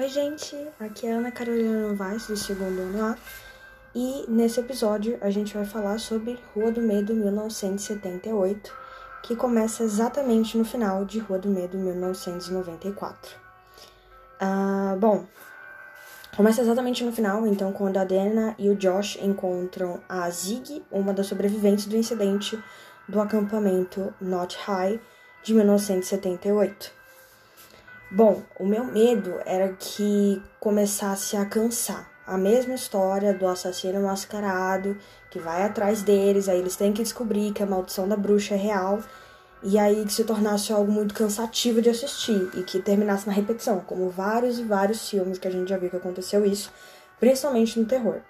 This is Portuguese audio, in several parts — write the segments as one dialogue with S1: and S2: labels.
S1: Oi, gente! Aqui é a Ana Carolina Novaes, do segundo ano A. E nesse episódio a gente vai falar sobre Rua do Medo 1978, que começa exatamente no final de Rua do Medo 1994. Ah, bom, começa exatamente no final, então, quando a Dana e o Josh encontram a Zig, uma das sobreviventes do incidente do acampamento Not High de 1978. Bom, o meu medo era que começasse a cansar. A mesma história do assassino mascarado que vai atrás deles, aí eles têm que descobrir que a maldição da bruxa é real, e aí que se tornasse algo muito cansativo de assistir e que terminasse na repetição, como vários e vários filmes que a gente já viu que aconteceu isso, principalmente no terror.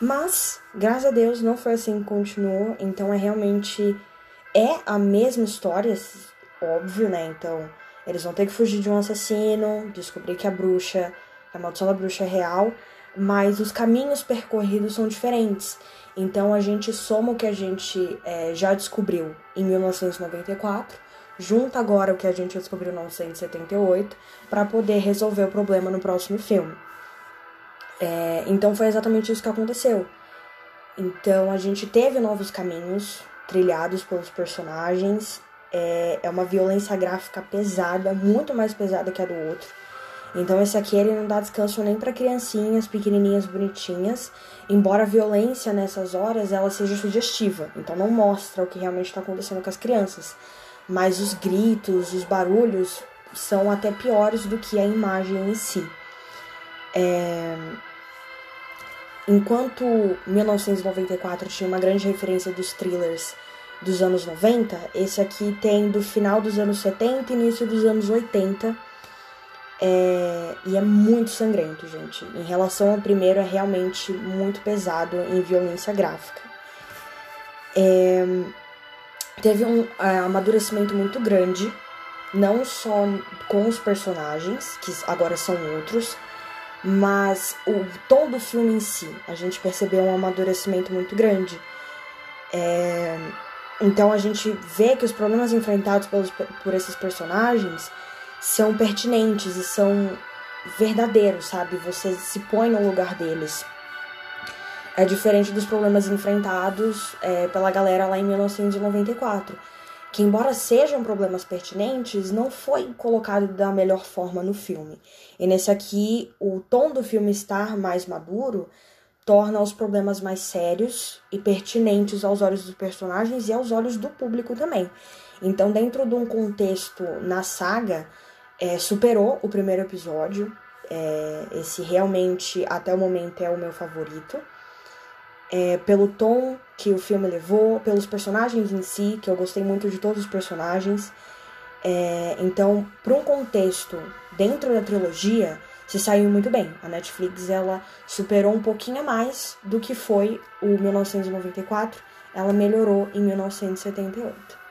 S1: Mas, graças a Deus, não foi assim que continuou, então é realmente é a mesma história, óbvio, né? Então, eles vão ter que fugir de um assassino, descobrir que a bruxa, a maldição da bruxa é real, mas os caminhos percorridos são diferentes. Então a gente soma o que a gente é, já descobriu em 1994, junta agora o que a gente descobriu em 1978, para poder resolver o problema no próximo filme. É, então foi exatamente isso que aconteceu. Então a gente teve novos caminhos trilhados pelos personagens é, é uma violência gráfica pesada, muito mais pesada que a do outro. Então esse aqui ele não dá descanso nem para criancinhas pequenininhas bonitinhas, embora a violência nessas horas ela seja sugestiva, então não mostra o que realmente está acontecendo com as crianças. Mas os gritos, os barulhos são até piores do que a imagem em si. É... Enquanto 1994 tinha uma grande referência dos thrillers dos anos 90, esse aqui tem do final dos anos 70 e início dos anos 80. É, e é muito sangrento, gente. Em relação ao primeiro, é realmente muito pesado em violência gráfica. É, teve um é, amadurecimento muito grande, não só com os personagens, que agora são outros, mas o tom do filme em si. A gente percebeu um amadurecimento muito grande. É, então a gente vê que os problemas enfrentados pelos, por esses personagens são pertinentes e são verdadeiros, sabe? Você se põe no lugar deles. É diferente dos problemas enfrentados é, pela galera lá em 1994, que embora sejam problemas pertinentes, não foi colocado da melhor forma no filme. E nesse aqui, o tom do filme estar mais maduro torna os problemas mais sérios e pertinentes aos olhos dos personagens e aos olhos do público também. Então, dentro de um contexto na saga, é, superou o primeiro episódio. É, esse realmente, até o momento, é o meu favorito. É, pelo tom que o filme levou, pelos personagens em si, que eu gostei muito de todos os personagens. É, então, para um contexto dentro da trilogia, se saiu muito bem. A Netflix ela superou um pouquinho a mais do que foi o 1994, ela melhorou em 1978.